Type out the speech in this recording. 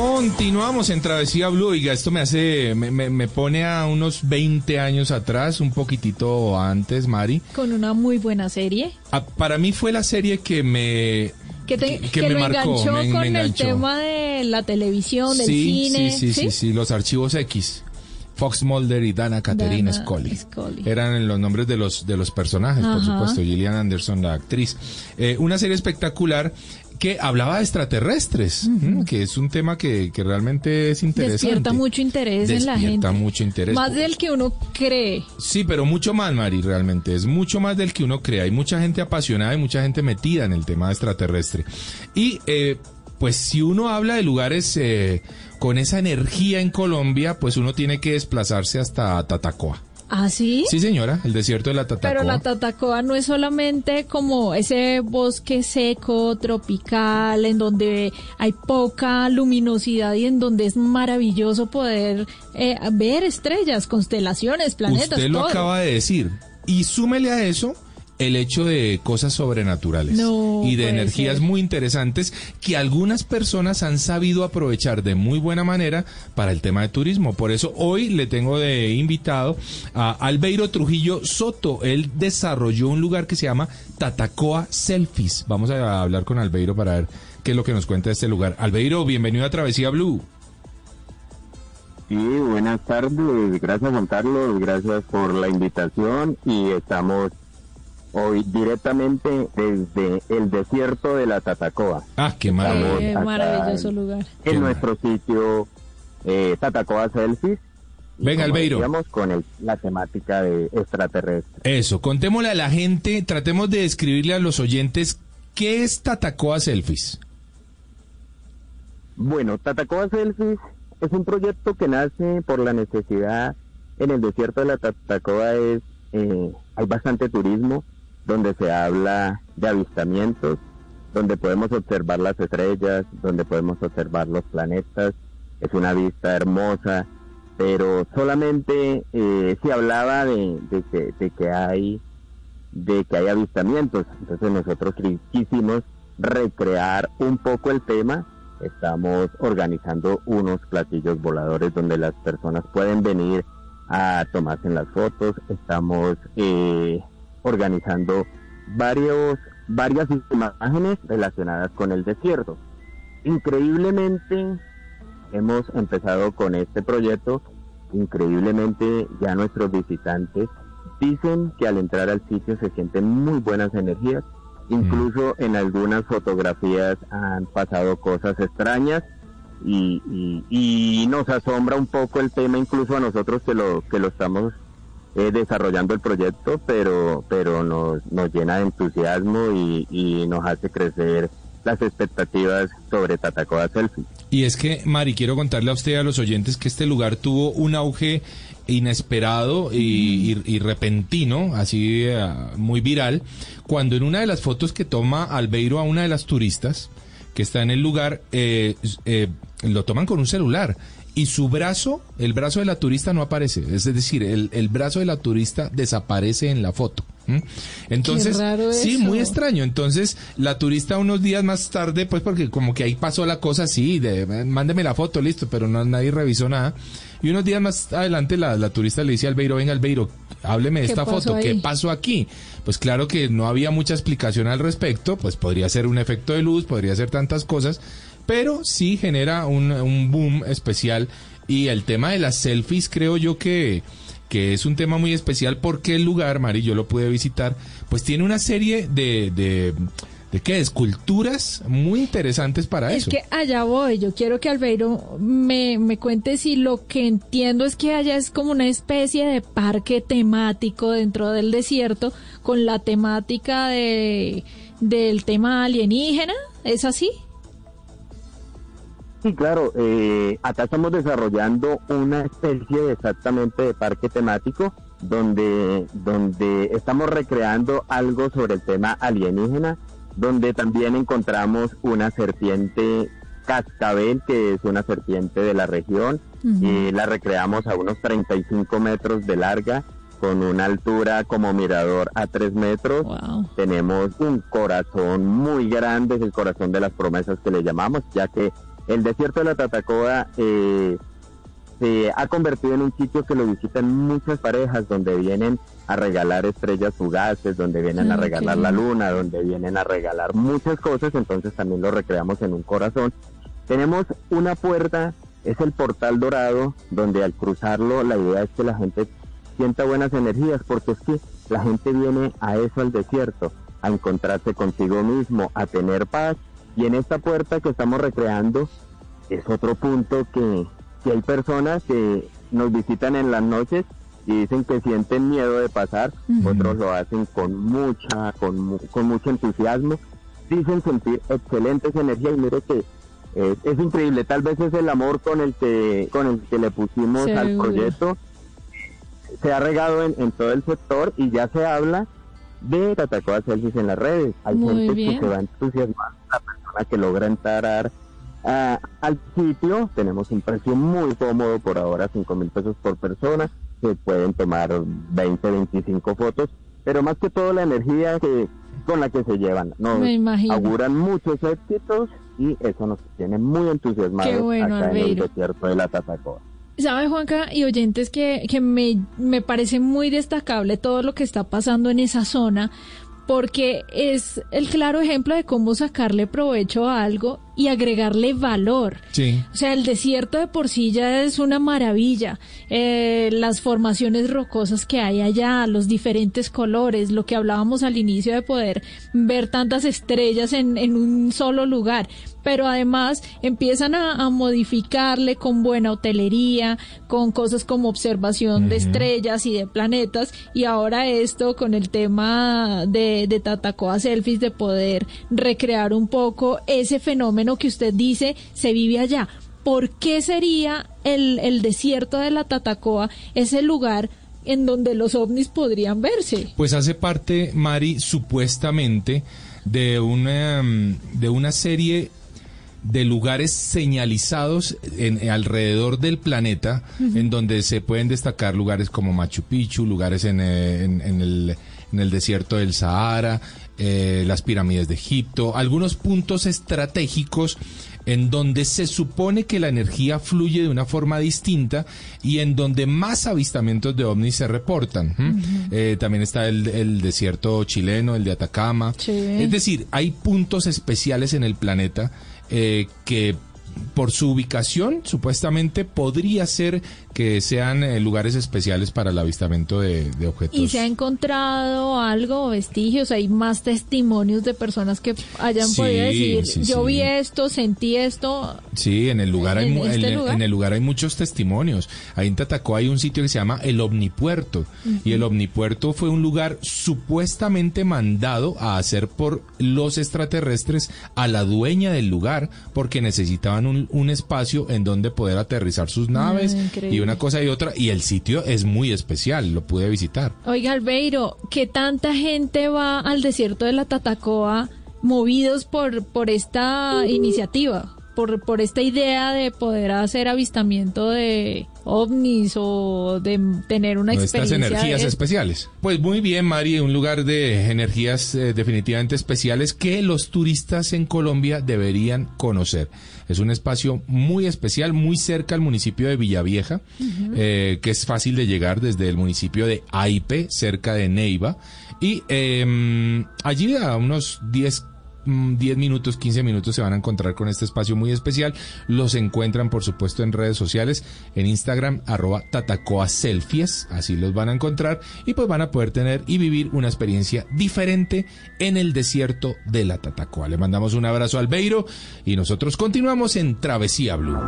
Continuamos en Travesía Blue. Oiga, esto me hace, me, me, me, pone a unos 20 años atrás, un poquitito antes, Mari. Con una muy buena serie. Ah, para mí fue la serie que me... Que, te, que, que me lo marcó, enganchó me, con me el enganchó. tema de la televisión, del sí, cine. Sí, sí, sí, sí, los archivos X. Fox Mulder y Dana Caterina Dana Scully. Scully. Eran los nombres de los, de los personajes, por supuesto. Gillian Anderson, la actriz. Eh, una serie espectacular que hablaba de extraterrestres, que es un tema que, que realmente es interesante. Despierta mucho interés en la gente. Despierta mucho interés. Más del que uno cree. Sí, pero mucho más, Mari, realmente. Es mucho más del que uno cree. Hay mucha gente apasionada y mucha gente metida en el tema extraterrestre. Y, eh, pues, si uno habla de lugares eh, con esa energía en Colombia, pues uno tiene que desplazarse hasta Tatacoa. ¿Ah, sí? Sí, señora, el desierto de la Tatacoa. Pero la Tatacoa no es solamente como ese bosque seco, tropical, en donde hay poca luminosidad y en donde es maravilloso poder eh, ver estrellas, constelaciones, planetas, Usted lo todo. acaba de decir. Y súmele a eso el hecho de cosas sobrenaturales No y de energías ser. muy interesantes que algunas personas han sabido aprovechar de muy buena manera para el tema de turismo. Por eso hoy le tengo de invitado a Albeiro Trujillo Soto. Él desarrolló un lugar que se llama Tatacoa Selfies. Vamos a hablar con Albeiro para ver qué es lo que nos cuenta de este lugar. Albeiro, bienvenido a Travesía Blue. Sí, buenas tardes. Gracias Juan Carlos, gracias por la invitación y estamos hoy directamente desde el desierto de la Tatacoa, Ah, qué maravilloso lugar. Qué en nuestro sitio eh, Tatacoa Selfies. Venga, Albeiro. con el- la temática de extraterrestre. Eso, contémosle a la gente, tratemos de describirle a los oyentes qué es Tatacoa Selfies. Bueno, Tatacoa Selfies es un proyecto que nace por la necesidad en el desierto de la Tatacoa es eh, hay bastante turismo donde se habla de avistamientos, donde podemos observar las estrellas, donde podemos observar los planetas, es una vista hermosa, pero solamente eh, se hablaba de, que, de que hay de que hay avistamientos, entonces nosotros qui- quisimos recrear un poco el tema. Estamos organizando unos platillos voladores donde las personas pueden venir a tomarse las fotos. Estamos eh, organizando varios, varias imágenes relacionadas con el desierto. Increíblemente hemos empezado con este proyecto. Increíblemente ya nuestros visitantes dicen que al entrar al sitio se sienten muy buenas energías. Incluso en algunas fotografías han pasado cosas extrañas y, y- y nos asombra un poco el tema, incluso a nosotros que lo que lo estamos eh, desarrollando el proyecto, pero pero nos, nos llena de entusiasmo y, y nos hace crecer las expectativas sobre Tatacoa Selfie. Y es que, Mari, quiero contarle a usted a los oyentes que este lugar tuvo un auge inesperado y, repentino, así eh, muy viral, cuando en una de las fotos que toma Albeiro a una de las turistas que está en el lugar, eh, eh, lo toman con un celular. Y su brazo, el brazo de la turista no aparece. Es decir, el, el brazo de la turista desaparece en la foto. Entonces, raro sí, eso. muy extraño. Entonces, la turista unos días más tarde, pues porque como que ahí pasó la cosa así, de mándeme la foto, listo, pero no, nadie revisó nada. Y unos días más adelante la, la turista le dice al Beiro, venga Albeiro, hábleme de ¿Qué esta foto, ¿qué pasó aquí? Pues claro que no había mucha explicación al respecto, pues podría ser un efecto de luz, podría ser tantas cosas, pero sí genera un, un boom especial. Y el tema de las selfies creo yo que que es un tema muy especial porque el lugar, Mari, yo lo pude visitar, pues tiene una serie de, de, de qué, esculturas muy interesantes para Es eso. que allá voy, yo quiero que Albeiro me, me cuente si lo que entiendo es que allá es como una especie de parque temático dentro del desierto con la temática de del tema alienígena, ¿es así? Sí, claro. eh, acá estamos desarrollando una especie exactamente de parque temático donde, donde estamos recreando algo sobre el tema alienígena, donde también encontramos una serpiente cascabel, que es una serpiente de la región, y la recreamos a unos 35 metros de larga, con una altura como mirador a 3 metros. Wow. Tenemos un corazón muy grande, es el corazón de las promesas que le llamamos, ya que El desierto de la Tatacoa eh, se ha convertido en un sitio que lo visitan muchas parejas, donde vienen a regalar estrellas fugaces, donde vienen a Ah, regalar la luna, donde vienen a regalar muchas cosas, entonces también lo recreamos en un corazón. Tenemos una puerta, es el portal dorado, donde al cruzarlo la idea es que la gente sienta buenas energías, porque es que la gente viene a eso al desierto, a encontrarse consigo mismo, a tener paz, y en esta puerta que estamos recreando es otro punto que, que hay personas que nos visitan en las noches y dicen que sienten miedo de pasar, Ujú. otros lo hacen con mucha, con, con mucho entusiasmo, dicen sentir excelentes energías. Y mire que es, es increíble, tal vez es el amor con el que, con el que le pusimos al proyecto, se ha regado en, en todo el sector y ya se habla de Tatacoa Selfies en las redes. Hay Muy gente bien. que se va entusiasmando, persona que logra entrar a- al sitio. Tenemos un precio muy cómodo por ahora, 5 mil pesos por persona. Se pueden tomar 20, 25 fotos, pero más que todo la energía que con la que se llevan. Nos Me imagino. auguran muchos éxitos y eso nos tiene muy entusiasmados Qué bueno, acá en el Albeiro. desierto de la Tatacoa. ¿Sabe, Juanca y oyentes, que, que me, me parece muy destacable todo lo que está pasando en esa zona? Porque es el claro ejemplo de cómo sacarle provecho a algo y agregarle valor. Sí. O sea, el desierto de por sí ya es una maravilla. Eh, las formaciones rocosas que hay allá, los diferentes colores, lo que hablábamos al inicio de poder ver tantas estrellas en, en un solo lugar. Pero además empiezan a, a modificarle con buena hotelería, con cosas como observación de estrellas y de planetas. Y ahora esto con el tema de, de Tatacoa Selfies, de poder recrear un poco ese fenómeno que usted dice se vive allá. ¿Por qué sería el, el desierto de la Tatacoa ese lugar en donde los ovnis podrían verse? Pues hace parte, Mari, supuestamente de una, de una serie de lugares señalizados en, alrededor del planeta, en donde se pueden destacar lugares como Machu Picchu, lugares en, eh, en- en el, en el desierto del Sahara, eh, las pirámides de Egipto, algunos puntos estratégicos en donde se supone que la energía fluye de una forma distinta y en donde más avistamientos de ovnis se reportan. ¿m? Eh, también está el, el desierto chileno, el de Atacama. Sí. Es decir, hay puntos especiales en el planeta eh, que por su ubicación supuestamente podría ser que sean eh, lugares especiales para el avistamiento de, de objetos. ¿Y se ha encontrado algo, vestigios? ¿Hay más testimonios de personas que hayan Sí, podido decir, sí, yo sí. vi esto, sentí esto? Sí, en el lugar hay ¿En mu- este en, el- lugar? en el lugar hay muchos testimonios. Ahí en Tatacoa hay un sitio que se llama el Omnipuerto y el Omnipuerto fue un lugar supuestamente mandado a hacer por los extraterrestres a la dueña del lugar porque necesitaban un, un espacio en donde poder aterrizar sus naves y increíble. Una cosa y otra y el sitio es muy especial, lo pude visitar. Oiga, Albeiro, ¿qué tanta gente va al desierto de la Tatacoa movidos por, por esta iniciativa? Por, por esta idea de poder hacer avistamiento de ovnis o de tener una Estas experiencia energías de- especiales. Pues muy bien, Mari, un lugar de energías eh, definitivamente especiales que los turistas en Colombia deberían conocer. Es un espacio muy especial, muy cerca al municipio de Villavieja, eh, que es fácil de llegar desde el municipio de Aipe, cerca de Neiva. Y eh, allí a unos 10 mm, 10 minutos, 15 minutos se van a encontrar con este espacio muy especial. Los encuentran, por supuesto, en redes sociales, en Instagram, arroba tatacoa selfies, así los van a encontrar y pues van a poder tener y vivir una experiencia diferente en el desierto de la Tatacoa. Le mandamos un abrazo al Beiro y nosotros continuamos en Travesía Blue.